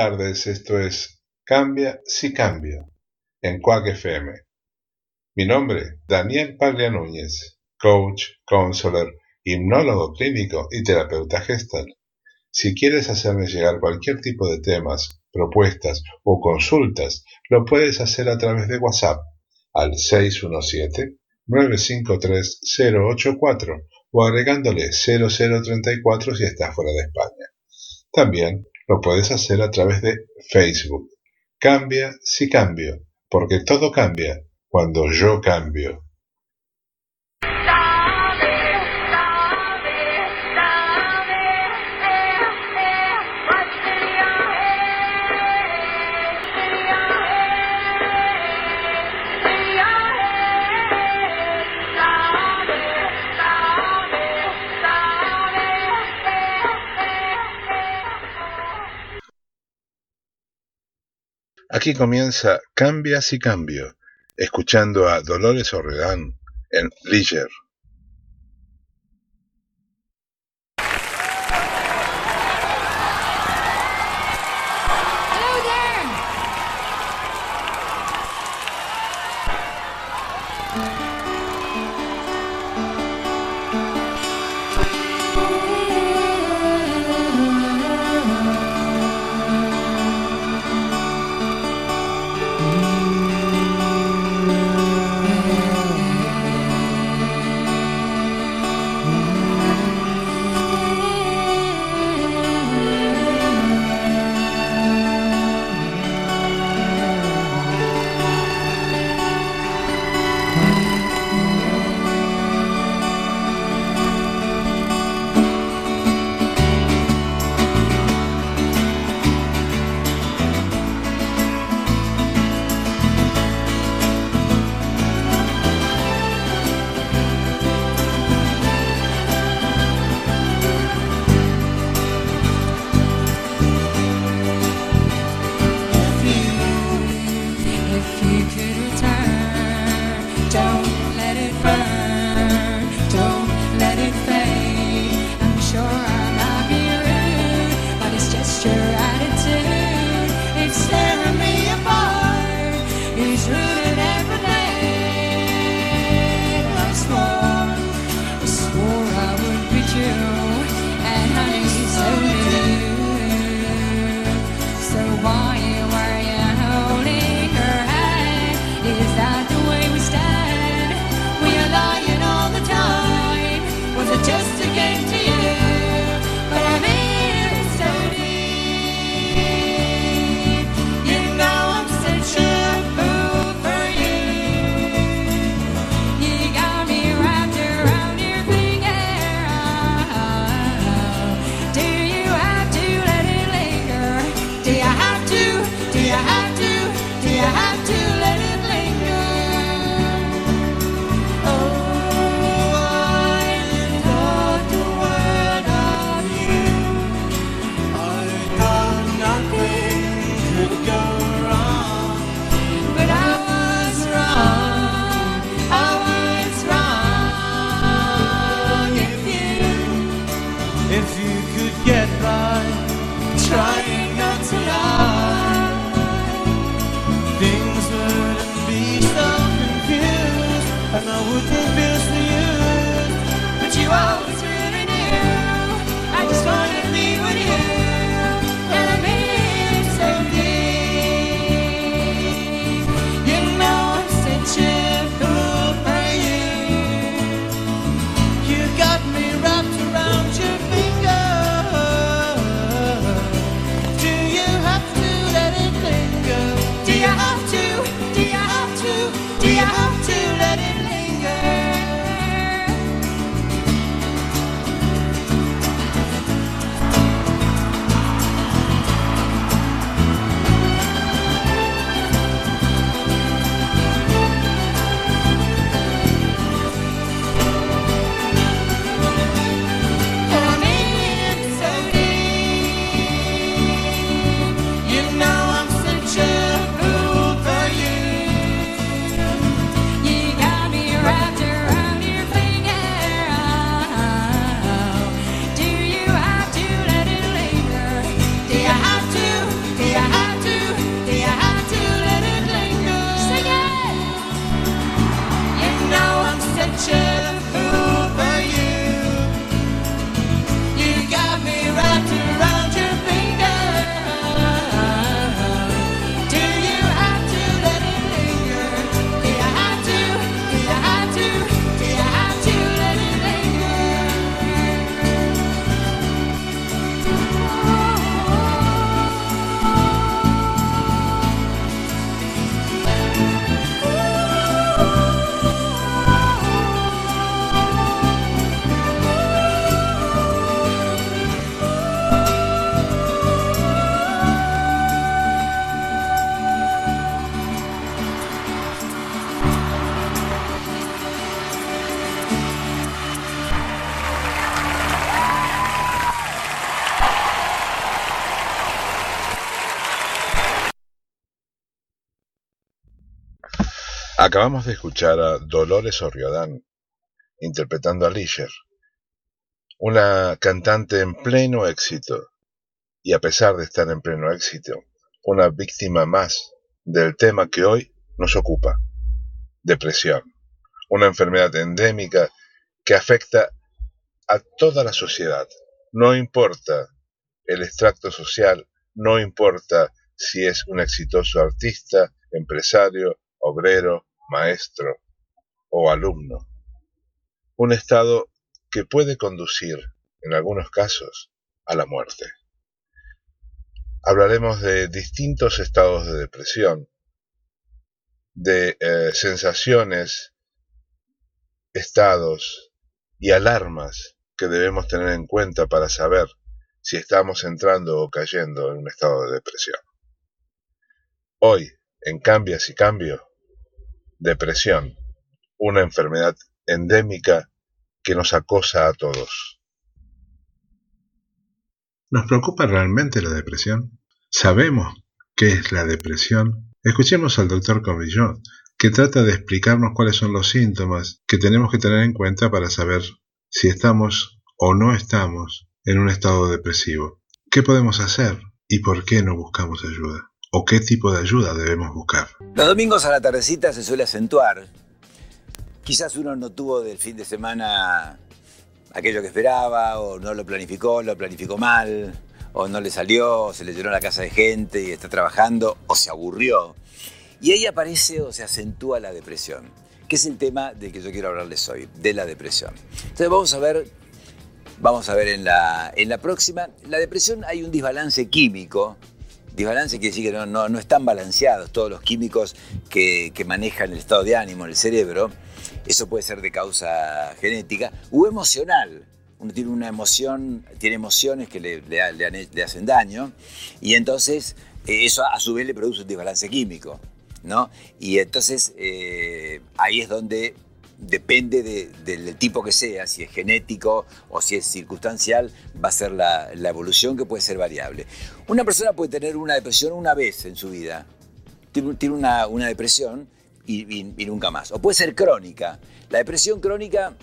Tardes, esto es Cambia si cambio en Quack FM. Mi nombre, Daniel Paglia Núñez, coach, counselor, hipnólogo clínico y terapeuta gestal. Si quieres hacerme llegar cualquier tipo de temas, propuestas o consultas, lo puedes hacer a través de WhatsApp al 617-953-084 o agregándole 0034 si estás fuera de España. También lo puedes hacer a través de Facebook. Cambia si cambio, porque todo cambia cuando yo cambio. Aquí comienza Cambia si cambio, escuchando a Dolores Orredán en Leisure. Acabamos de escuchar a Dolores Orriodán interpretando a Lisher, una cantante en pleno éxito, y a pesar de estar en pleno éxito, una víctima más del tema que hoy nos ocupa, depresión, una enfermedad endémica que afecta a toda la sociedad, no importa el extracto social, no importa si es un exitoso artista, empresario, obrero, maestro o alumno. Un estado que puede conducir, en algunos casos, a la muerte. Hablaremos de distintos estados de depresión, de eh, sensaciones, estados y alarmas que debemos tener en cuenta para saber si estamos entrando o cayendo en un estado de depresión. Hoy, en Cambias y Cambio, Depresión, una enfermedad endémica que nos acosa a todos. ¿Nos preocupa realmente la depresión? ¿Sabemos qué es la depresión? Escuchemos al doctor Comillón, que trata de explicarnos cuáles son los síntomas que tenemos que tener en cuenta para saber si estamos o no estamos en un estado depresivo. ¿Qué podemos hacer y por qué no buscamos ayuda? O qué tipo de ayuda debemos buscar. Los domingos a la tardecita se suele acentuar. Quizás uno no tuvo del fin de semana aquello que esperaba, o no lo planificó, lo planificó mal, o no le salió, se le llenó la casa de gente y está trabajando, o se aburrió. Y ahí aparece o se acentúa la depresión, que es el tema del que yo quiero hablarles hoy, de la depresión. Entonces vamos a ver, vamos a ver en la, en la próxima, la depresión hay un desbalance químico Disbalance quiere decir que no, no, están balanceados todos los químicos que, manejan el estado de ánimo el cerebro. Eso puede ser de causa genética o emocional. Uno tiene una emoción, tiene emociones que le, le, hacen daño y entonces eh, eso a su vez le produce un desbalance químico. ¿no? Y entonces eh, ahí es donde depende del tipo que sea, si es genético o si es circunstancial, va a ser la, evolución que puede ser variable. Una persona puede tener una depresión una vez en su vida, tiene, una, depresión y, nunca más. O puede ser crónica. La depresión crónica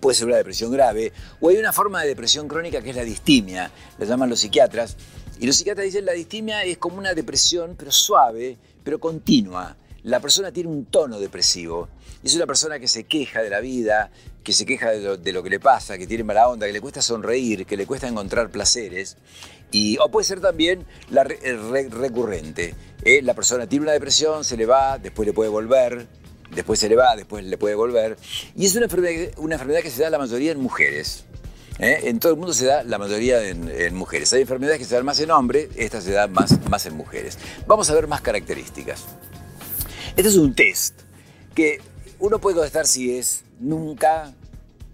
puede ser una depresión grave, o hay una forma de depresión crónica que es la distimia, la llaman los psiquiatras, y los psiquiatras dicen la distimia es como una depresión, pero suave, pero continua. La persona tiene un tono depresivo es una persona que se queja de la vida, que se queja de lo, que le pasa, que tiene mala onda, que le cuesta sonreír, que le cuesta encontrar placeres. Y, o puede ser también la recurrente. ¿eh? La persona tiene una depresión, se le va, después le puede volver, después se le va, después le puede volver. Y es una enfermedad, que se da la mayoría en mujeres. ¿eh? En todo el mundo se da la mayoría en, mujeres. Hay enfermedades que se dan más en hombres, esta se da más, más en mujeres. Vamos a ver más características. Este es un test que uno puede contestar si es nunca,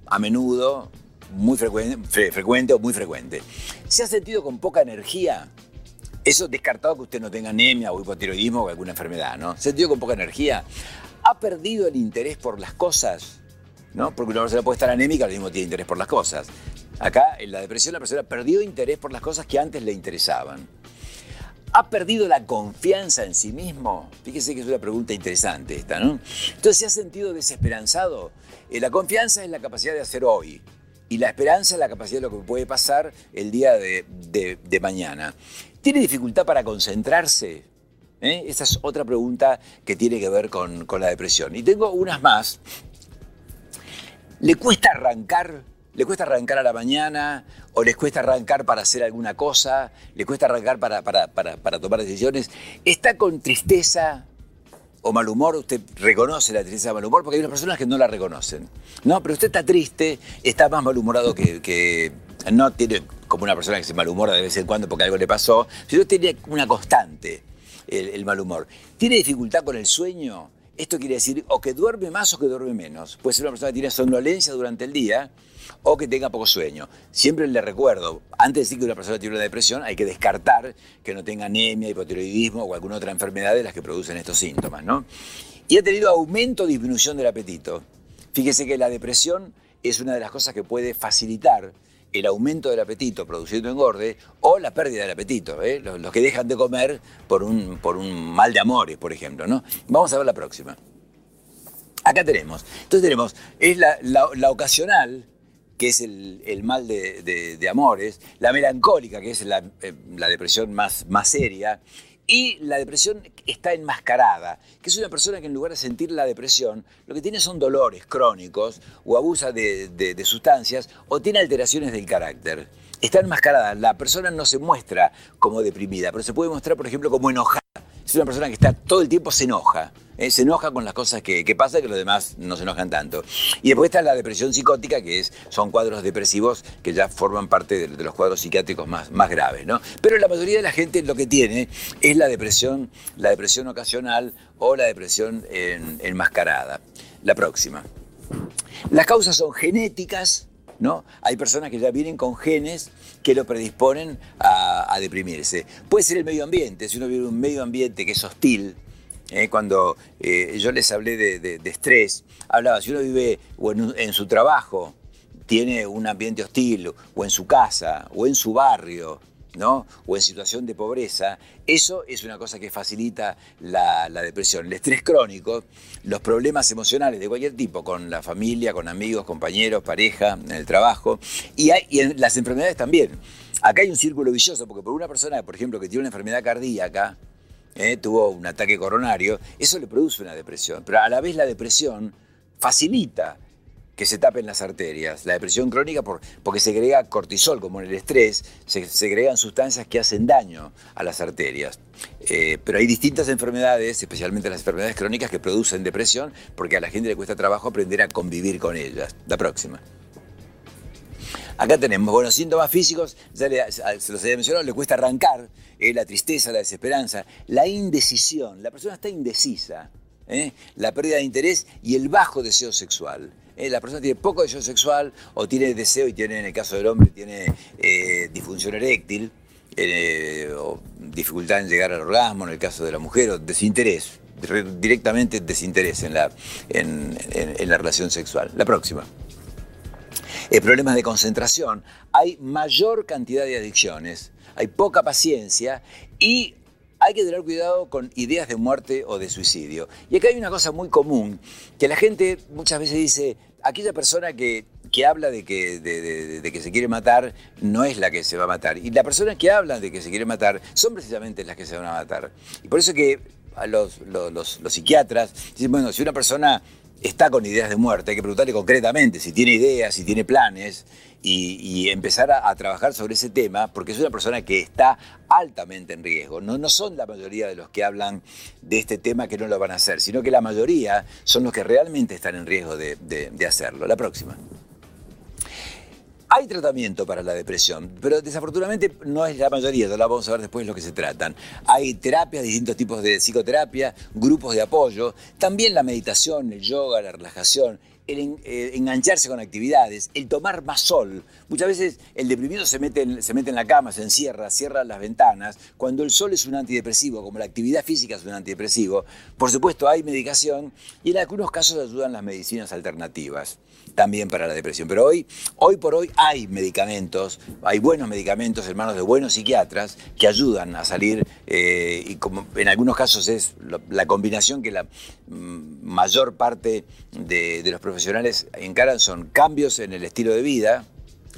a menudo, muy frecuente, o muy frecuente. ¿Se ha sentido con poca energía? Eso descartado que usted no tenga anemia o hipotiroidismo o alguna enfermedad, ¿no? ¿Se ha sentido con poca energía? ¿Ha perdido el interés por las cosas? ¿No? Porque una persona puede estar anémica, al mismo tiene interés por las cosas. Acá, en la depresión, la persona perdió interés por las cosas que antes le interesaban. ¿Ha perdido la confianza en sí mismo? Fíjese que es una pregunta interesante esta, ¿no? Entonces, ¿se ha sentido desesperanzado? Eh, la confianza es la capacidad de hacer hoy. Y la esperanza es la capacidad de lo que puede pasar el día de, mañana. ¿Tiene dificultad para concentrarse? ¿Eh? Esa es otra pregunta que tiene que ver con, con la depresión. Y tengo unas más. ¿Le cuesta arrancar ¿Le cuesta arrancar a la mañana? ¿O les cuesta arrancar para hacer alguna cosa? ¿Le cuesta arrancar para, para, tomar decisiones? ¿Está con tristeza o mal humor? Usted reconoce la tristeza o mal humor porque hay unas personas que no la reconocen. No, pero usted está triste, está más malhumorado que, que no tiene como una persona que se malhumora de vez en cuando porque algo le pasó, sino tiene una constante el, el mal humor. ¿Tiene dificultad con el sueño? Esto quiere decir o que duerme más o que duerme menos. Puede ser una persona que tiene somnolencia durante el día o que tenga poco sueño. Siempre le recuerdo, antes de decir que una persona tiene una depresión, hay que descartar que no tenga anemia, hipotiroidismo o alguna otra enfermedad de las que producen estos síntomas. ¿no? Y ha tenido aumento o disminución del apetito. Fíjese que la depresión es una de las cosas que puede facilitar el aumento del apetito produciendo engorde o la pérdida del apetito, ¿eh? los, que dejan de comer por un, por un mal de amores, por ejemplo. ¿no? Vamos a ver la próxima. Acá tenemos. Entonces tenemos, es la, ocasional, que es el, mal de, amores, la melancólica, que es la, eh, depresión más, más seria, y la depresión está enmascarada, que es una persona que en lugar de sentir la depresión, lo que tiene son dolores crónicos o abusa de, sustancias o tiene alteraciones del carácter. Está enmascarada, la persona no se muestra como deprimida, pero se puede mostrar, por ejemplo, como enojada. Es una persona que está todo el tiempo se enoja. Eh, se enoja con las cosas que, que pasa que los demás no se enojan tanto. Y después está la depresión psicótica, que es, son cuadros depresivos que ya forman parte de, los cuadros psiquiátricos más, más graves. ¿no? Pero la mayoría de la gente lo que tiene es la depresión, la depresión ocasional o la depresión enmascarada. La próxima. Las causas son genéticas, ¿no? Hay personas que ya vienen con genes que lo predisponen a, a, deprimirse. Puede ser el medio ambiente, si uno vive en un medio ambiente que es hostil, ¿eh? cuando eh, yo les hablé de, estrés, hablaba, si uno vive en, su trabajo, tiene un ambiente hostil, o en su casa, o en su barrio, ¿no? o en situación de pobreza, eso es una cosa que facilita la, depresión. El estrés crónico, los problemas emocionales de cualquier tipo, con la familia, con amigos, compañeros, pareja, en el trabajo, y, hay, y en las enfermedades también. Acá hay un círculo vicioso, porque por una persona, por ejemplo, que tiene una enfermedad cardíaca, ¿eh? tuvo un ataque coronario, eso le produce una depresión. Pero a la vez la depresión facilita que se tapen las arterias. La depresión crónica por, porque segrega cortisol, como en el estrés, se segregan sustancias que hacen daño a las arterias. Eh, pero hay distintas enfermedades, especialmente las enfermedades crónicas, que producen depresión porque a la gente le cuesta trabajo aprender a convivir con ellas. La próxima. Acá tenemos, bueno, síntomas físicos, ya se los había mencionado, le cuesta arrancar, eh, la tristeza, la desesperanza, la indecisión, la persona está indecisa, eh, la pérdida de interés y el bajo deseo sexual. Eh, la persona tiene poco deseo sexual o tiene deseo y tiene, en el caso del hombre, tiene disfunción eréctil, o dificultad en llegar al orgasmo, en el caso de la mujer, o desinterés, directamente desinterés en la, en la relación sexual. La próxima. Eh, problemas de concentración, hay mayor cantidad de adicciones, hay poca paciencia y hay que tener cuidado con ideas de muerte o de suicidio. Y acá hay una cosa muy común, que la gente muchas veces dice, aquella persona que, que habla de que, de, que se quiere matar no es la que se va a matar. Y las personas que hablan de que se quiere matar son precisamente las que se van a matar. Y por eso que los, los, los psiquiatras dicen, bueno, si una persona está con ideas de muerte, hay que preguntarle concretamente si tiene ideas, si tiene planes y, empezar a, trabajar sobre ese tema, porque es una persona que está altamente en riesgo. No, no son la mayoría de los que hablan de este tema que no lo van a hacer, sino que la mayoría son los que realmente están en riesgo de, de hacerlo. La próxima. Hay tratamiento para la depresión, pero desafortunadamente no es la mayoría, vamos a ver después lo que se tratan. Hay terapias, distintos tipos de psicoterapia, grupos de apoyo, también la meditación, el yoga, la relajación, el eh, engancharse con actividades, el tomar más sol. Muchas veces el deprimido se mete, en, se mete en la cama, se encierra, cierra las ventanas, cuando el sol es un antidepresivo, como la actividad física es un antidepresivo. Por supuesto hay medicación y en algunos casos ayudan las medicinas alternativas también para la depresión. Pero hoy, hoy por hoy hay medicamentos, hay buenos medicamentos en manos de buenos psiquiatras que ayudan a salir eh, y como en algunos casos es la combinación que la mm, mayor parte de, los profesionales encaran son cambios en el estilo de vida,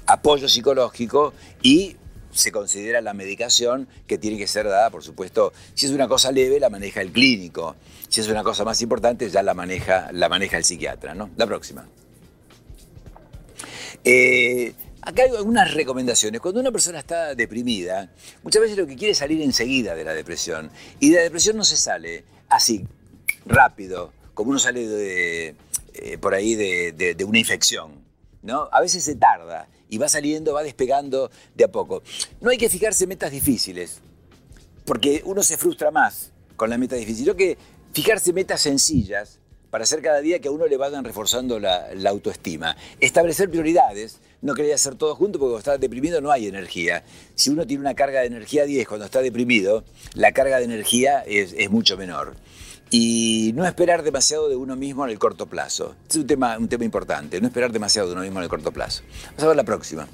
apoyo psicológico y se considera la medicación que tiene que ser dada, por supuesto, si es una cosa leve, la maneja el clínico, si es una cosa más importante, ya la maneja, la maneja el psiquiatra. ¿no? La próxima. Eh, acá hay algunas recomendaciones. Cuando una persona está deprimida, muchas veces lo que quiere es salir enseguida de la depresión. Y de la depresión no se sale así, rápido, como uno sale de, eh, por ahí de, una infección. ¿no? A veces se tarda y va saliendo, va despegando de a poco. No hay que fijarse metas difíciles, porque uno se frustra más con la meta difícil. Yo que fijarse metas sencillas para hacer cada día que a uno le vayan reforzando la, autoestima. Establecer prioridades, no quería hacer todo junto porque cuando está deprimido no hay energía. Si uno tiene una carga de energía 10 cuando está deprimido, la carga de energía es, mucho menor. Y no esperar demasiado de uno mismo en el corto plazo. Es un tema, un tema importante, no esperar demasiado de uno mismo en el corto plazo. Vamos a ver la próxima.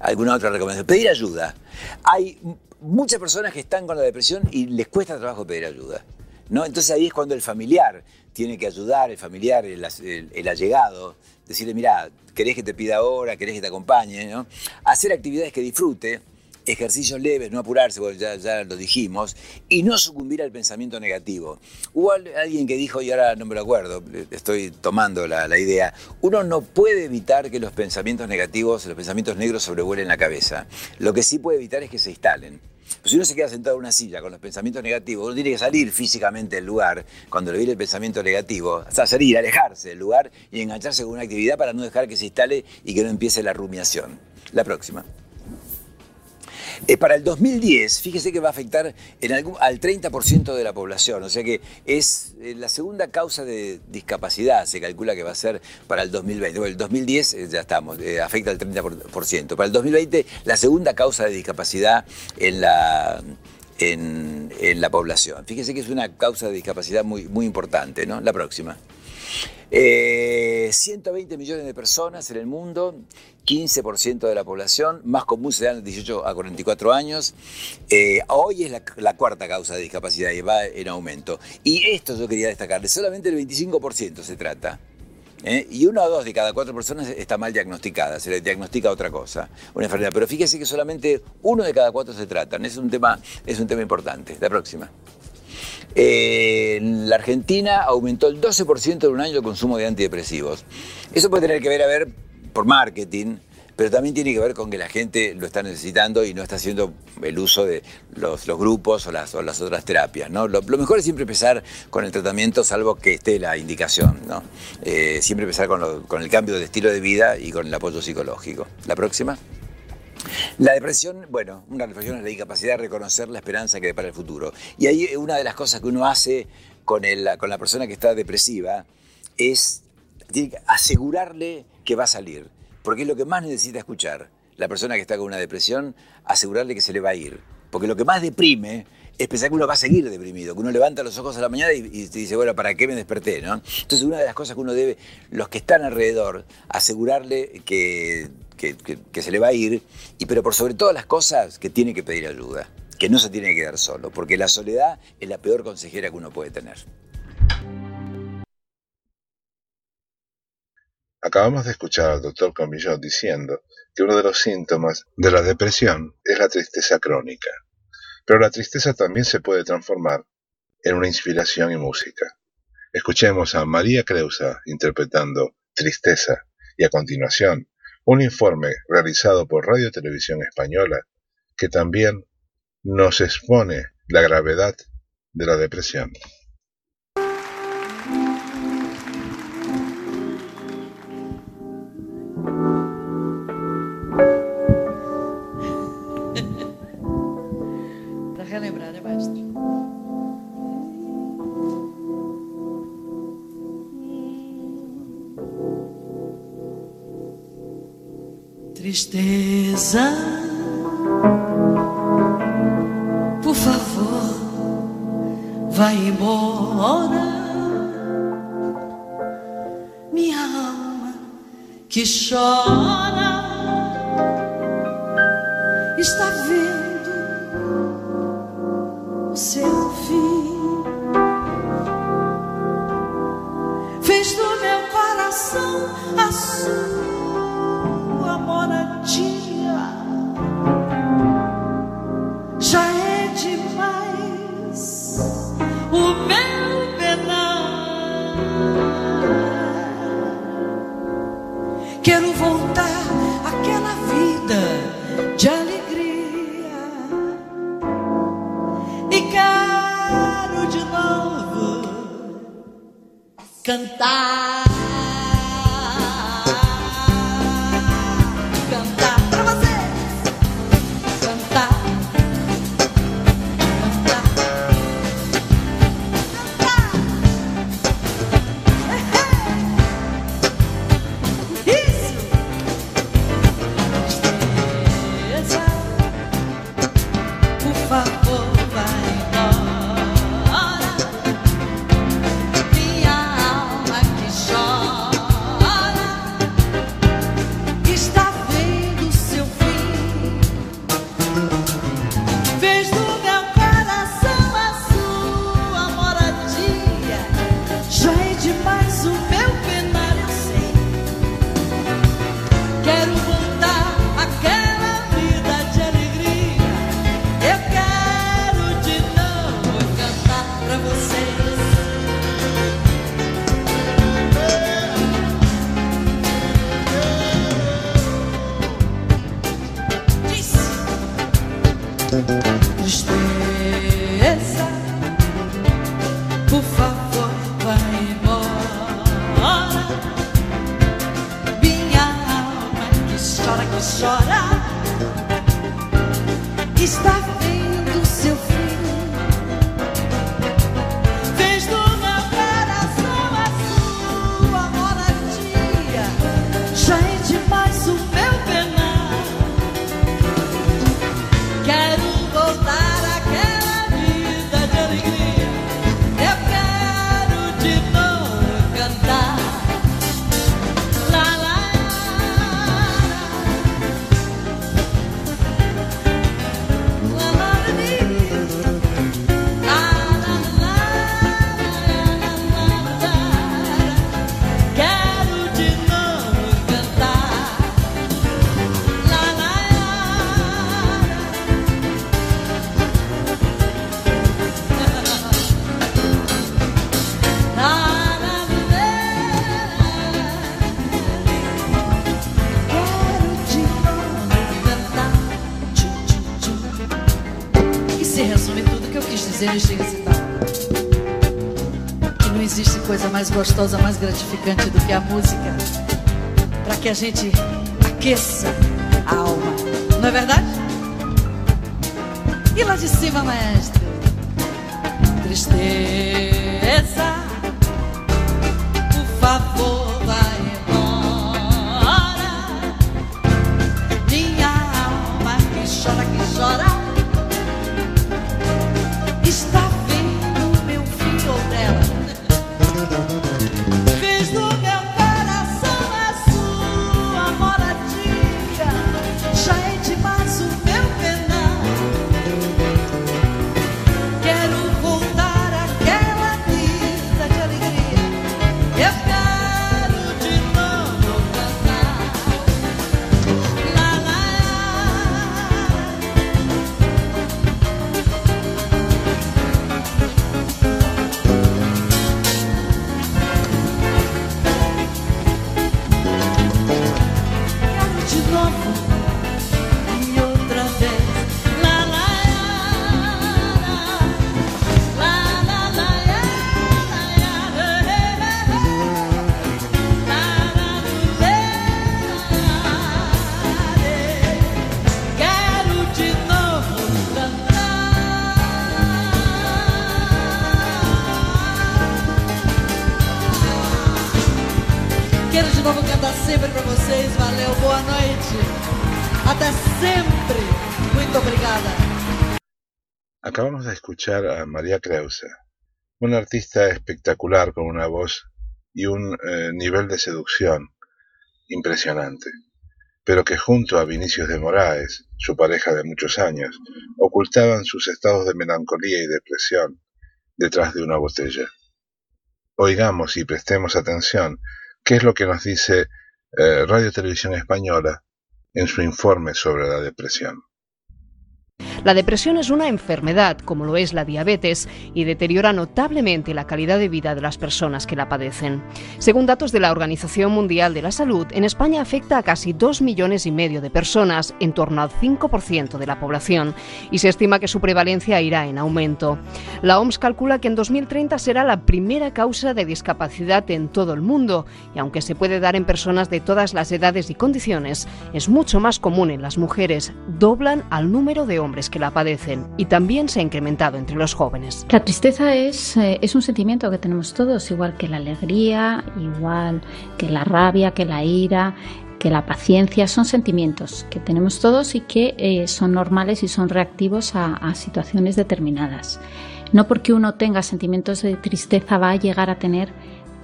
¿Alguna otra recomendación? Pedir ayuda. Hay muchas personas que están con la depresión y les cuesta trabajo pedir ayuda. ¿no? Entonces ahí es cuando el familiar tiene que ayudar, el familiar, el, allegado, decirle, mira, querés que te pida ahora, querés que te acompañe, ¿no? Hacer actividades que disfrute, ejercicios leves, no apurarse, ya, ya, lo dijimos, y no sucumbir al pensamiento negativo. Hubo alguien que dijo, y ahora no me lo acuerdo, estoy tomando la, la, idea, uno no puede evitar que los pensamientos negativos, los pensamientos negros sobrevuelen la cabeza. Lo que sí puede evitar es que se instalen. Pues si uno se queda sentado en una silla con los pensamientos negativos, uno tiene que salir físicamente del lugar cuando le viene el pensamiento negativo, hasta salir, alejarse del lugar y engancharse con una actividad para no dejar que se instale y que no empiece la rumiación. La próxima. Eh, para el 2010, fíjese que va a afectar al 30% de la población, o sea que es eh, la segunda causa de discapacidad, se calcula que va a ser para el 2020. Bueno, el 2010 eh, ya estamos, afecta al 30%. Para el 2020, la segunda causa de discapacidad en la, en, la población. Fíjese que es una causa de discapacidad muy, muy importante, ¿no? La próxima. 120 millones de personas en el mundo 15% de la población, más común se dan de 18 a 44 años. Eh, hoy es la, cuarta causa de discapacidad y va en aumento. Y esto yo quería destacarle, solamente el 25% se trata. ¿eh? Y una o dos de cada cuatro personas está mal diagnosticada, se le diagnostica otra cosa, una enfermedad. Pero fíjese que solamente uno de cada cuatro se tratan, es un tema, es un tema importante. La próxima. Eh, la Argentina aumentó el 12% en un año el consumo de antidepresivos. Eso puede tener que ver a ver por marketing, pero también tiene que ver con que la gente lo está necesitando y no está haciendo el uso de los, grupos o las, otras terapias. Lo, mejor es siempre empezar con el tratamiento, salvo que esté la indicación. ¿no? Eh, siempre empezar con, el cambio de estilo de vida y con el apoyo psicológico. La próxima. La depresión, bueno, una reflexión es la incapacidad de reconocer la esperanza que depara el futuro. Y ahí una de las cosas que uno hace con, con la persona que está depresiva es asegurarle que va a salir, porque es lo que más necesita escuchar. La persona que está con una depresión, asegurarle que se le va a ir, porque lo que más deprime es pensar que uno va a seguir deprimido, que uno levanta los ojos a la mañana y, dice, bueno, ¿para qué me desperté? ¿no? Entonces una de las cosas que uno debe, los que están alrededor, asegurarle que, que, se le va a ir, y, pero por sobre todas las cosas que tiene que pedir ayuda, que no se tiene que quedar solo, porque la soledad es la peor consejera que uno puede tener. Acabamos de escuchar al doctor Comillot diciendo que uno de los síntomas de la depresión es la tristeza crónica, pero la tristeza también se puede transformar en una inspiración y música. Escuchemos a María Creusa interpretando Tristeza y a continuación un informe realizado por Radio Televisión Española que también nos expone la gravedad de la depresión. Tristeza. Por favor, vai embora. Minha alma que chora quis dizer neste recital. Que não existe coisa mais gostosa, mais gratificante do que a música. Para que a gente aqueça a alma. Não é verdade? E lá de cima, maestro? Tristeza, por favor, Muito obrigada. Acabamos de escuchar a María Krause, una artista espectacular con una voz y un eh, nivel de seducción impresionante, pero que junto a Vinicius de Moraes, su pareja de muchos años, ocultaban sus estados de melancolía y depresión detrás de una botella. Oigamos y prestemos atención qué es lo que nos dice eh, Radio Televisión Española en su informe sobre la depresión. La depresión es una enfermedad, como lo es la diabetes, y deteriora notablemente la calidad de vida de las personas que la padecen. Según datos de la Organización Mundial de la Salud, en España afecta a casi 2 millones y medio de personas, en torno al 5% de la población, y se estima que su prevalencia irá en aumento. La OMS calcula que en 2030 será la primera causa de discapacidad en todo el mundo, y aunque se puede dar en personas de todas las edades y condiciones, es mucho más común en las mujeres, doblan al número de hombres que la padecen y también se ha incrementado entre los jóvenes. La tristeza es, eh, es un sentimiento que tenemos todos, igual que la alegría, igual que la rabia, que la ira, que la paciencia, son sentimientos que tenemos todos y que eh, son normales y son reactivos a, a situaciones determinadas. No porque uno tenga sentimientos de tristeza va a llegar a tener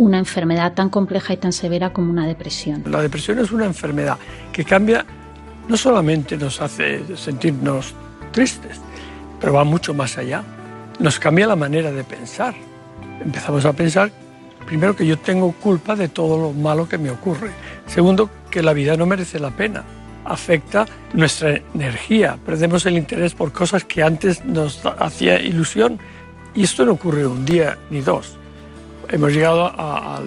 una enfermedad tan compleja y tan severa como una depresión. La depresión es una enfermedad que cambia, no solamente nos hace sentirnos tristes, pero va mucho más allá. Nos cambia la manera de pensar. Empezamos a pensar, primero, que yo tengo culpa de todo lo malo que me ocurre. Segundo, que la vida no merece la pena. Afecta nuestra energía. Perdemos el interés por cosas que antes nos hacía ilusión. Y esto no ocurre un día ni dos. Hemos llegado a,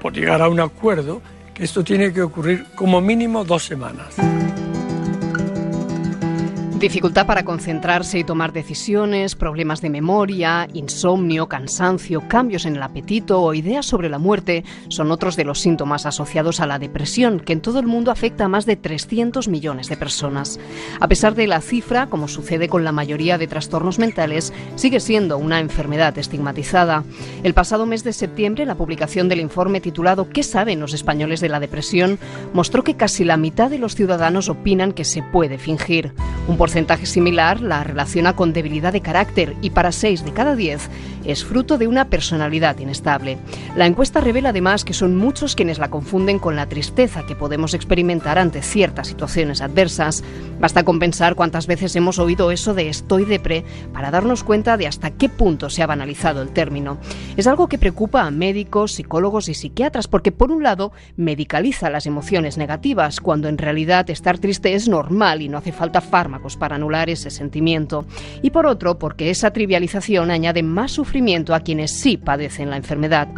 por llegar a un acuerdo que esto tiene que ocurrir como mínimo dos semanas. Dificultad para concentrarse y tomar decisiones, problemas de memoria, insomnio, cansancio, cambios en el apetito o ideas sobre la muerte son otros de los síntomas asociados a la depresión, que en todo el mundo afecta a más de 300 millones de personas. A pesar de la cifra, como sucede con la mayoría de trastornos mentales, sigue siendo una enfermedad estigmatizada. El pasado mes de septiembre, la publicación del informe titulado ¿Qué saben los españoles de la depresión? mostró que casi la mitad de los ciudadanos opinan que se puede fingir. Un porcentaje similar la relaciona con debilidad de carácter y para 6 de cada 10 es fruto de una personalidad inestable. La encuesta revela además que son muchos quienes la confunden con la tristeza que podemos experimentar ante ciertas situaciones adversas. Basta con pensar cuántas veces hemos oído eso de estoy depre para darnos cuenta de hasta qué punto se ha banalizado el término. Es algo que preocupa a médicos, psicólogos y psiquiatras porque por un lado medicaliza las emociones negativas cuando en realidad estar triste es normal y no hace falta fármacos para anular ese sentimiento. Y por otro, porque esa trivialización añade más sufrimiento a quienes sí padecen la enfermedad.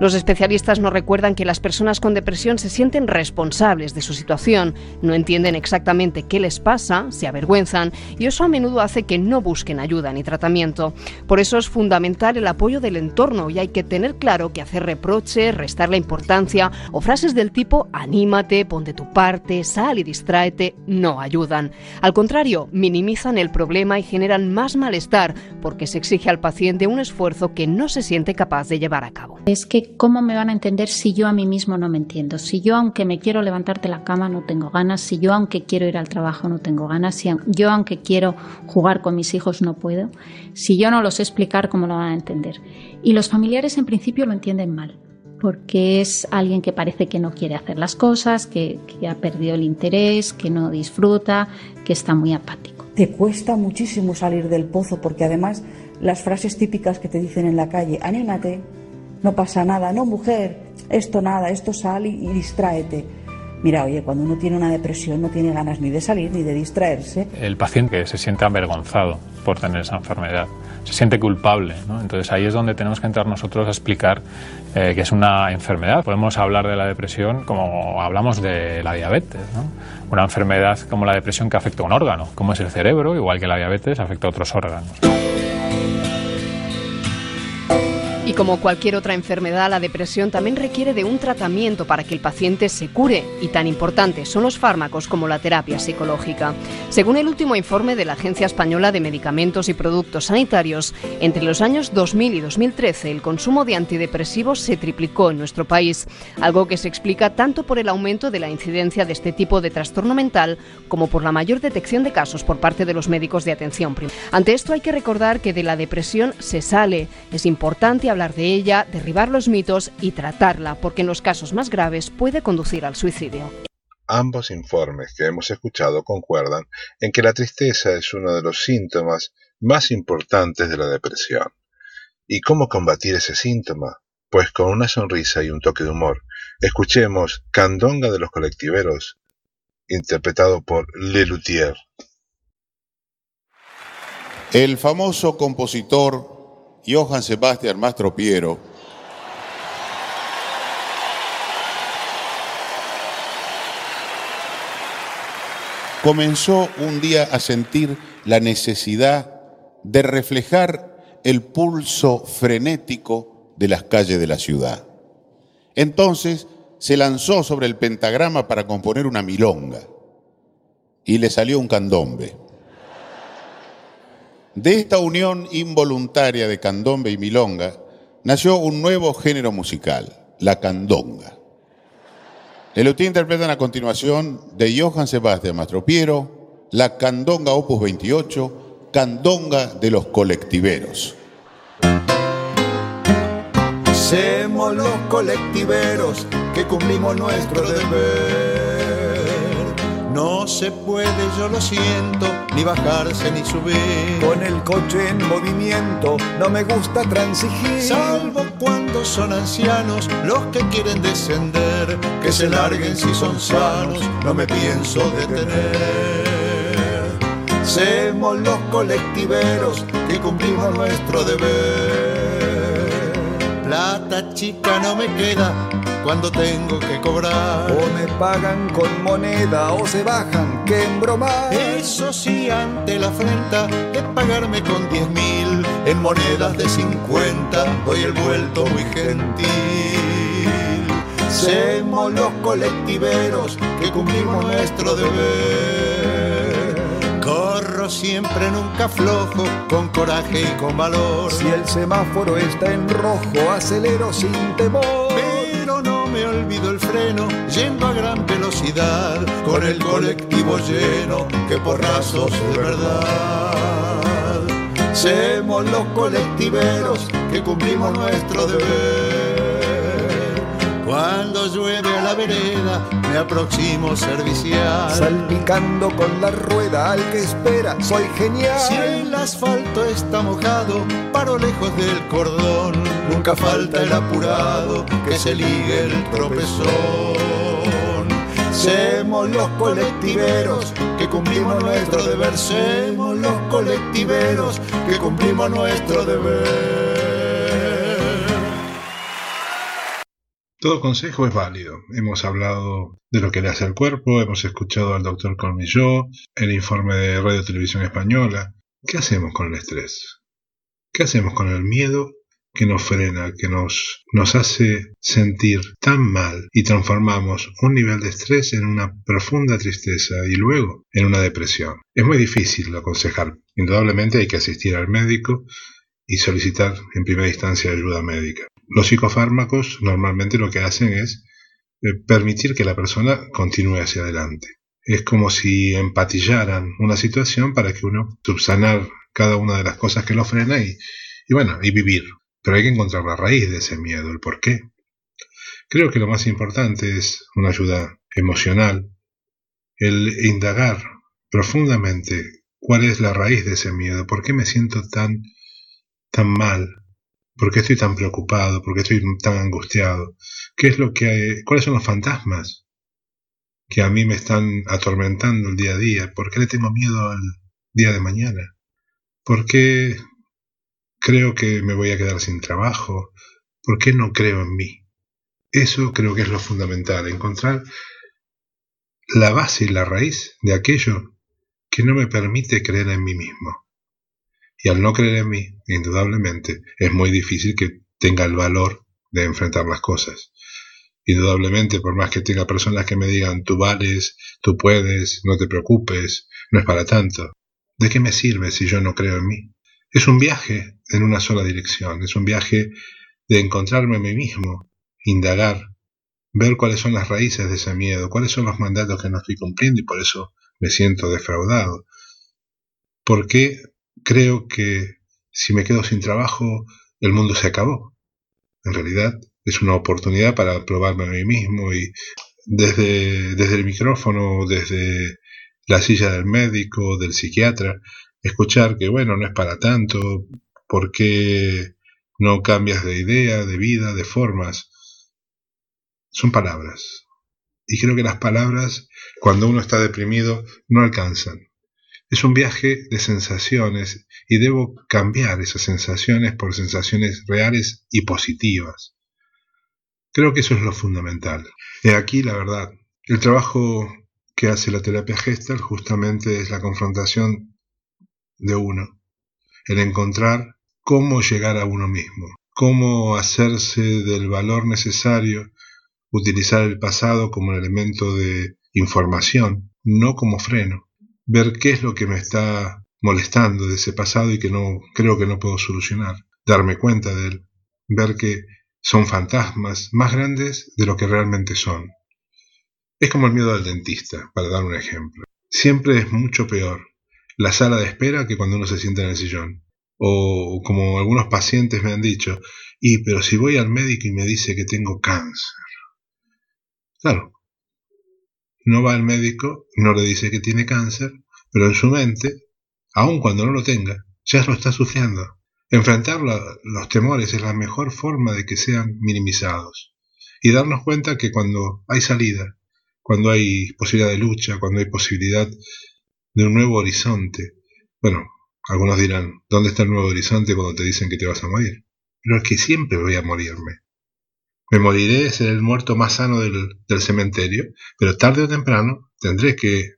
Los especialistas nos recuerdan que las personas con depresión se sienten responsables de su situación, no entienden exactamente qué les pasa, se avergüenzan y eso a menudo hace que no busquen ayuda ni tratamiento. Por eso es fundamental el apoyo del entorno y hay que tener claro que hacer reproche, restar la importancia o frases del tipo anímate, pon de tu parte, sal y distráete no ayudan. Al contrario, minimizan el problema y generan más malestar porque se exige al paciente un esfuerzo que no se siente capaz de llevar a cabo. Es que cómo me van a entender si yo a mí mismo no me entiendo, si yo aunque me quiero levantar de la cama no tengo ganas, si yo aunque quiero ir al trabajo no tengo ganas, si yo aunque quiero jugar con mis hijos no puedo, si yo no lo sé explicar cómo lo van a entender. Y los familiares en principio lo entienden mal porque es alguien que parece que no quiere hacer las cosas, que, ha perdido el interés, que no disfruta, que está muy apático. Te cuesta muchísimo salir del pozo porque además las frases típicas que te dicen en la calle, anímate, no pasa nada, no mujer, esto nada, esto sal y, y distráete. Mira, oye, cuando uno tiene una depresión no tiene ganas ni de salir ni de distraerse. El paciente se siente avergonzado por tener esa enfermedad se siente culpable. ¿no? Entonces ahí es donde tenemos que entrar nosotros a explicar eh, que es una enfermedad. Podemos hablar de la depresión como hablamos de la diabetes. ¿no? Una enfermedad como la depresión que afecta a un órgano, como es el cerebro, igual que la diabetes afecta a otros órganos. Y como cualquier otra enfermedad, la depresión también requiere de un tratamiento para que el paciente se cure y tan importantes son los fármacos como la terapia psicológica. Según el último informe de la Agencia Española de Medicamentos y Productos Sanitarios, entre los años 2000 y 2013 el consumo de antidepresivos se triplicó en nuestro país, algo que se explica tanto por el aumento de la incidencia de este tipo de trastorno mental como por la mayor detección de casos por parte de los médicos de atención primaria. Ante esto hay que recordar que de la depresión se sale. Es importante hablar de ella, derribar los mitos y tratarla, porque en los casos más graves puede conducir al suicidio. Ambos informes que hemos escuchado concuerdan en que la tristeza es uno de los síntomas más importantes de la depresión. ¿Y cómo combatir ese síntoma? Pues con una sonrisa y un toque de humor. Escuchemos Candonga de los colectiveros, interpretado por Lelutier. El famoso compositor Johann Sebastian Mastropiero, comenzó un día a sentir la necesidad de reflejar el pulso frenético de las calles de la ciudad. Entonces se lanzó sobre el pentagrama para componer una milonga y le salió un candombe. De esta unión involuntaria de candombe y milonga nació un nuevo género musical, la candonga. Lelutier interpretan a continuación de Johann Sebastian Mastropiero la candonga opus 28, candonga de los colectiveros. Somos los colectiveros que cumplimos nuestro deber. No se puede, yo lo siento, ni bajarse ni subir. Con el coche en movimiento no me gusta transigir. Salvo cuando son ancianos los que quieren descender. Que se larguen si son sanos, no me pienso detener. Semos los colectiveros que cumplimos nuestro deber Plata chica no me queda cuando tengo que cobrar. O me pagan con moneda o se bajan, que embromar. Eso sí, ante la afrenta de pagarme con diez mil en monedas de cincuenta, doy el vuelto muy gentil. Semos los colectiveros que cumplimos nuestro deber. Siempre, nunca flojo, con coraje y con valor. Si el semáforo está en rojo, acelero sin temor. Pero no me olvido el freno, yendo a gran velocidad, con el colectivo lleno, que porrazos de verdad. Semos los colectiveros que cumplimos nuestro deber. Cuando llueve a la vereda, me aproximo servicial. Salpicando con la rueda al que espera, soy genial. Si el asfalto está mojado, paro lejos del cordón. Nunca falta el apurado que se ligue el tropezón. Semos los colectiveros que cumplimos nuestro deber. Semos los colectiveros que cumplimos nuestro deber. Todo consejo es válido. Hemos hablado de lo que le hace al cuerpo, hemos escuchado al doctor Cormillot, el informe de Radio Televisión Española. ¿Qué hacemos con el estrés? ¿Qué hacemos con el miedo que nos frena, que nos, nos hace sentir tan mal y transformamos un nivel de estrés en una profunda tristeza y luego en una depresión? Es muy difícil aconsejar. Indudablemente hay que asistir al médico y solicitar en primera instancia ayuda médica. Los psicofármacos normalmente lo que hacen es eh, permitir que la persona continúe hacia adelante. Es como si empatillaran una situación para que uno subsanar cada una de las cosas que lo frena y, y bueno, y vivir. Pero hay que encontrar la raíz de ese miedo, el por qué. Creo que lo más importante es una ayuda emocional, el indagar profundamente cuál es la raíz de ese miedo, por qué me siento tan, tan mal, ¿Por qué estoy tan preocupado? ¿Por qué estoy tan angustiado? ¿Qué es lo que cuáles son los fantasmas que a mí me están atormentando el día a día? ¿Por qué le tengo miedo al día de mañana? ¿Por qué creo que me voy a quedar sin trabajo? ¿Por qué no creo en mí? Eso creo que es lo fundamental, encontrar la base y la raíz de aquello que no me permite creer en mí mismo. Y al no creer en mí, indudablemente, es muy difícil que tenga el valor de enfrentar las cosas. Indudablemente, por más que tenga personas que me digan, tú vales, tú puedes, no te preocupes, no es para tanto. ¿De qué me sirve si yo no creo en mí? Es un viaje en una sola dirección, es un viaje de encontrarme a mí mismo, indagar, ver cuáles son las raíces de ese miedo, cuáles son los mandatos que no estoy cumpliendo y por eso me siento defraudado. ¿Por qué creo que si me quedo sin trabajo, el mundo se acabó. En realidad es una oportunidad para probarme a mí mismo y desde, desde el micrófono, desde la silla del médico, del psiquiatra, escuchar que, bueno, no es para tanto, ¿por qué no cambias de idea, de vida, de formas? Son palabras. Y creo que las palabras, cuando uno está deprimido, no alcanzan. Es un viaje de sensaciones y debo cambiar esas sensaciones por sensaciones reales y positivas. Creo que eso es lo fundamental. Y aquí la verdad. El trabajo que hace la terapia gestal justamente es la confrontación de uno, el encontrar cómo llegar a uno mismo, cómo hacerse del valor necesario, utilizar el pasado como elemento de información, no como freno ver qué es lo que me está molestando de ese pasado y que no creo que no puedo solucionar, darme cuenta de él, ver que son fantasmas más grandes de lo que realmente son. Es como el miedo al dentista, para dar un ejemplo. Siempre es mucho peor la sala de espera que cuando uno se sienta en el sillón. O como algunos pacientes me han dicho, y pero si voy al médico y me dice que tengo cáncer. Claro, no va al médico, no le dice que tiene cáncer, pero en su mente, aun cuando no lo tenga, ya lo está sufriendo. Enfrentar los temores es la mejor forma de que sean minimizados y darnos cuenta que cuando hay salida, cuando hay posibilidad de lucha, cuando hay posibilidad de un nuevo horizonte, bueno, algunos dirán, ¿dónde está el nuevo horizonte cuando te dicen que te vas a morir? pero es que siempre voy a morirme. Me moriré de ser el muerto más sano del, cementerio, pero tarde o temprano tendré que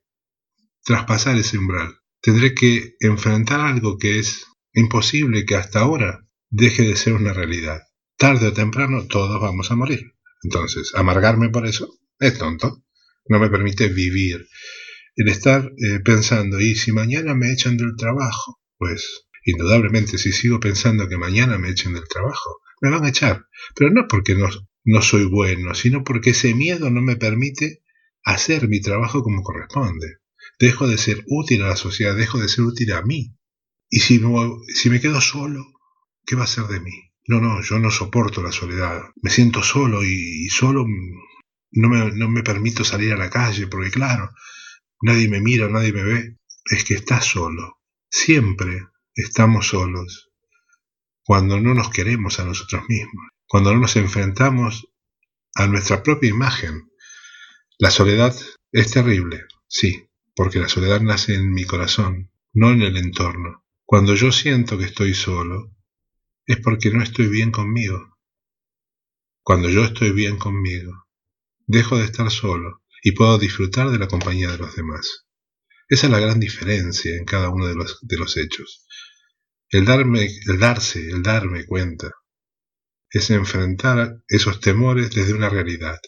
traspasar ese umbral. Tendré que enfrentar algo que es imposible que hasta ahora deje de ser una realidad. Tarde o temprano todos vamos a morir. Entonces, amargarme por eso es tonto. No me permite vivir. El estar eh, pensando, ¿y si mañana me echan del trabajo? Pues, indudablemente, si sigo pensando que mañana me echen del trabajo, me van a echar. Pero no porque no, no soy bueno, sino porque ese miedo no me permite hacer mi trabajo como corresponde. Dejo de ser útil a la sociedad, dejo de ser útil a mí. Y si, si me quedo solo, ¿qué va a ser de mí? No, no, yo no soporto la soledad. Me siento solo y, solo no me, no me permito salir a la calle porque claro, nadie me mira, nadie me ve. Es que estás solo. Siempre estamos solos. Cuando no nos queremos a nosotros mismos. Cuando no nos enfrentamos a nuestra propia imagen. La soledad es terrible, sí, porque la soledad nace en mi corazón, no en el entorno. Cuando yo siento que estoy solo, es porque no estoy bien conmigo. Cuando yo estoy bien conmigo, dejo de estar solo y puedo disfrutar de la compañía de los demás. Esa es la gran diferencia en cada uno de los, de los hechos. El, darme, el darse, el darme cuenta, es enfrentar esos temores desde una realidad.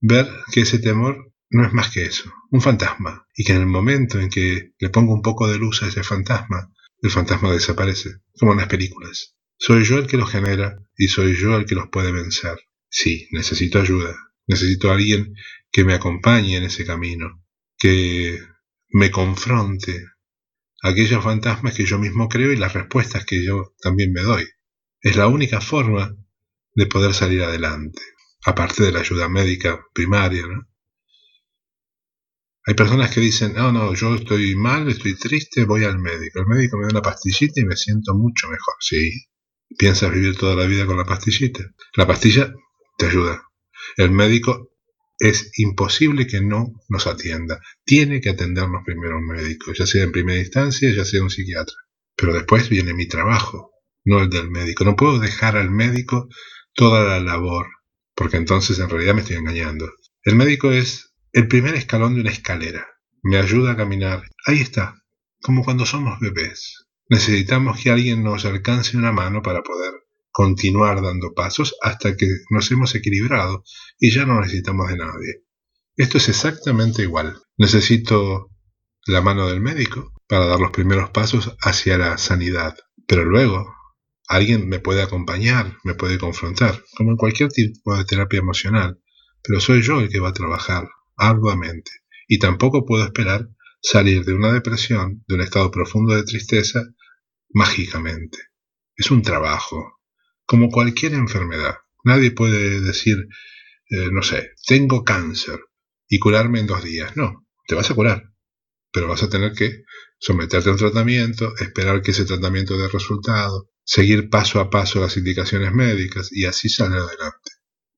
Ver que ese temor no es más que eso, un fantasma, y que en el momento en que le pongo un poco de luz a ese fantasma, el fantasma desaparece, como en las películas. Soy yo el que los genera y soy yo el que los puede vencer. Sí, necesito ayuda. Necesito a alguien que me acompañe en ese camino, que me confronte aquellos fantasmas que yo mismo creo y las respuestas que yo también me doy. Es la única forma de poder salir adelante, aparte de la ayuda médica primaria. ¿no? Hay personas que dicen, no, no, yo estoy mal, estoy triste, voy al médico. El médico me da una pastillita y me siento mucho mejor. Sí, piensas vivir toda la vida con la pastillita. La pastilla te ayuda. El médico es imposible que no nos atienda. Tiene que atendernos primero un médico, ya sea en primera instancia, ya sea un psiquiatra. Pero después viene mi trabajo, no el del médico. No puedo dejar al médico toda la labor, porque entonces en realidad me estoy engañando. El médico es el primer escalón de una escalera. Me ayuda a caminar. Ahí está, como cuando somos bebés. Necesitamos que alguien nos alcance una mano para poder continuar dando pasos hasta que nos hemos equilibrado y ya no necesitamos de nadie. Esto es exactamente igual. Necesito la mano del médico para dar los primeros pasos hacia la sanidad, pero luego alguien me puede acompañar, me puede confrontar, como en cualquier tipo de terapia emocional, pero soy yo el que va a trabajar arduamente y tampoco puedo esperar salir de una depresión, de un estado profundo de tristeza, mágicamente. Es un trabajo, como cualquier enfermedad. Nadie puede decir, eh, no sé, tengo cáncer y curarme en dos días. No, te vas a curar, pero vas a tener que someterte a un tratamiento, esperar que ese tratamiento dé resultado, seguir paso a paso las indicaciones médicas y así salir adelante.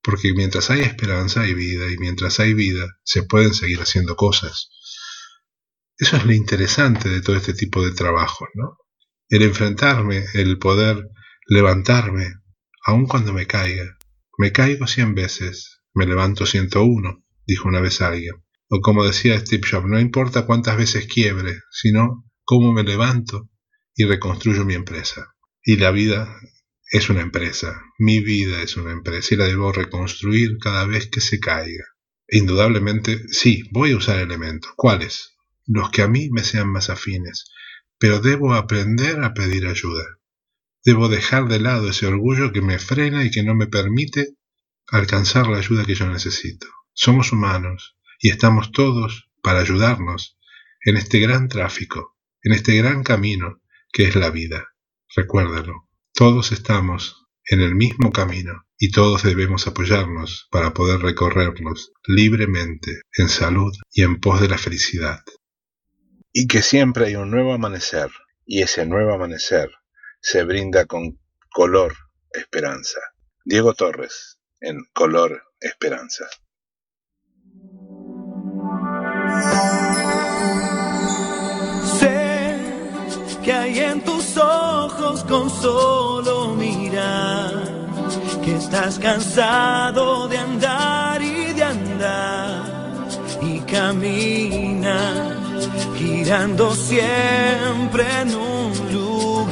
Porque mientras hay esperanza hay vida y mientras hay vida se pueden seguir haciendo cosas. Eso es lo interesante de todo este tipo de trabajos, ¿no? el enfrentarme, el poder levantarme, aun cuando me caiga. Me caigo cien veces, me levanto ciento uno, dijo una vez alguien. O como decía Steve Jobs, no importa cuántas veces quiebre, sino cómo me levanto y reconstruyo mi empresa. Y la vida es una empresa, mi vida es una empresa y la debo reconstruir cada vez que se caiga. Indudablemente, sí, voy a usar elementos. ¿Cuáles? Los que a mí me sean más afines, pero debo aprender a pedir ayuda. Debo dejar de lado ese orgullo que me frena y que no me permite alcanzar la ayuda que yo necesito. Somos humanos y estamos todos para ayudarnos en este gran tráfico, en este gran camino que es la vida. Recuérdalo, todos estamos en el mismo camino y todos debemos apoyarnos para poder recorrernos libremente en salud y en pos de la felicidad y que siempre hay un nuevo amanecer, y ese nuevo amanecer se brinda con color esperanza. Diego Torres, en Color Esperanza. Sé que hay en tus ojos con solo mirar estás cansado de andar y de andar y camina girando siempre en un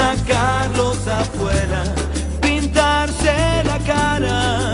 sacarlos afuera, pintarse la cara,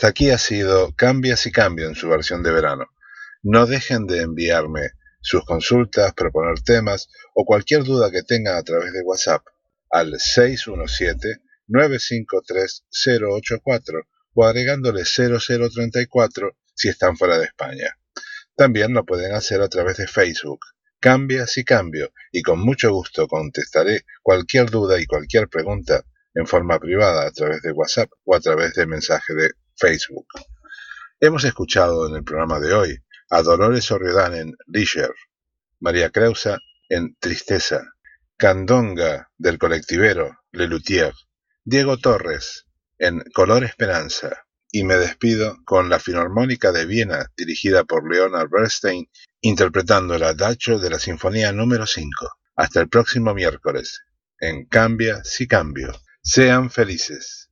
Hasta aquí ha sido Cambias y Cambio en su versión de verano. No dejen de enviarme sus consultas, proponer temas o cualquier duda que tengan a través de WhatsApp al 617-953-084 o agregándole 0034 si están fuera de España. También lo pueden hacer a través de Facebook. Cambias y cambio y con mucho gusto contestaré cualquier duda y cualquier pregunta en forma privada a través de WhatsApp o a través de mensaje de Facebook. Hemos escuchado en el programa de hoy a Dolores Orredán en Leisure, María Creusa en Tristeza, Candonga del colectivero Le Luthier, Diego Torres en Color Esperanza, y me despido con la Filarmónica de Viena, dirigida por Leonard Bernstein, interpretando el adagio de la Sinfonía número 5. Hasta el próximo miércoles. En Cambia si cambio. Sean felices.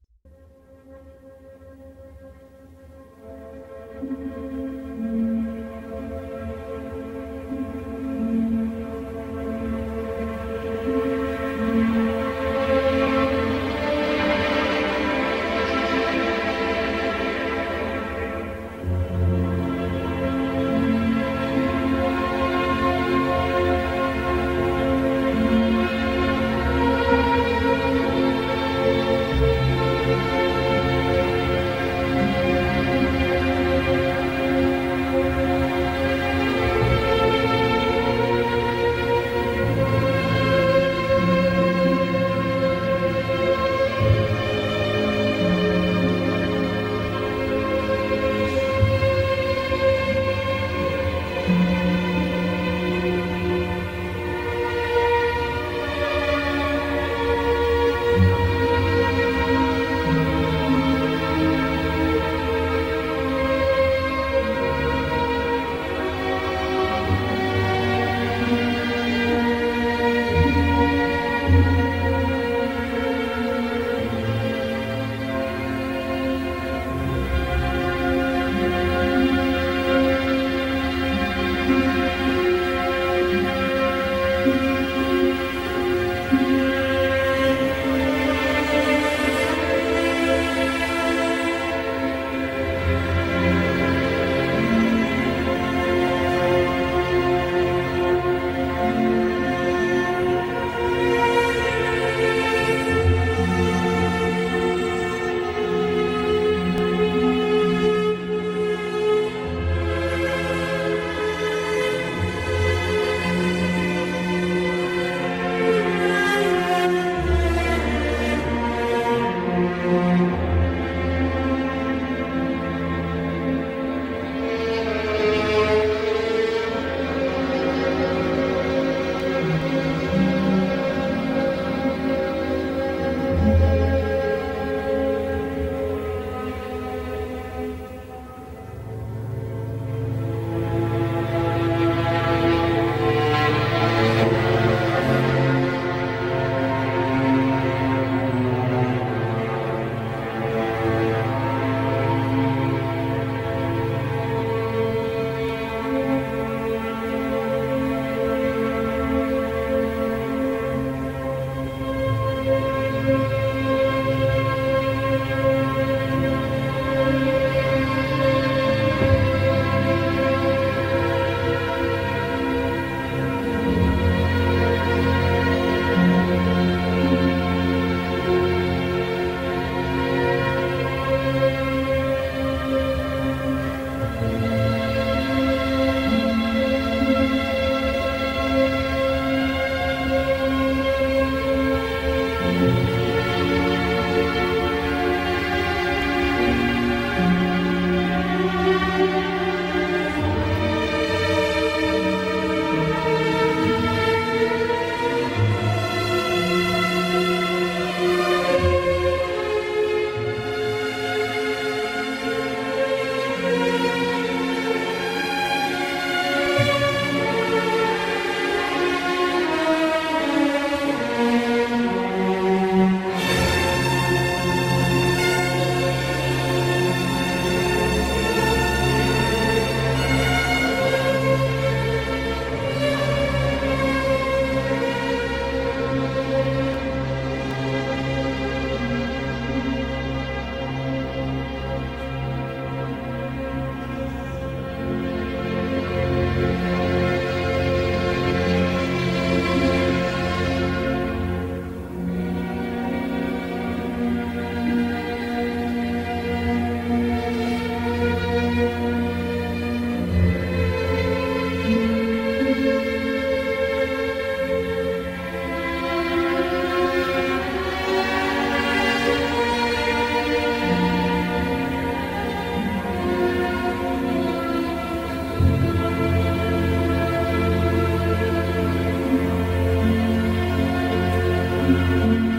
Música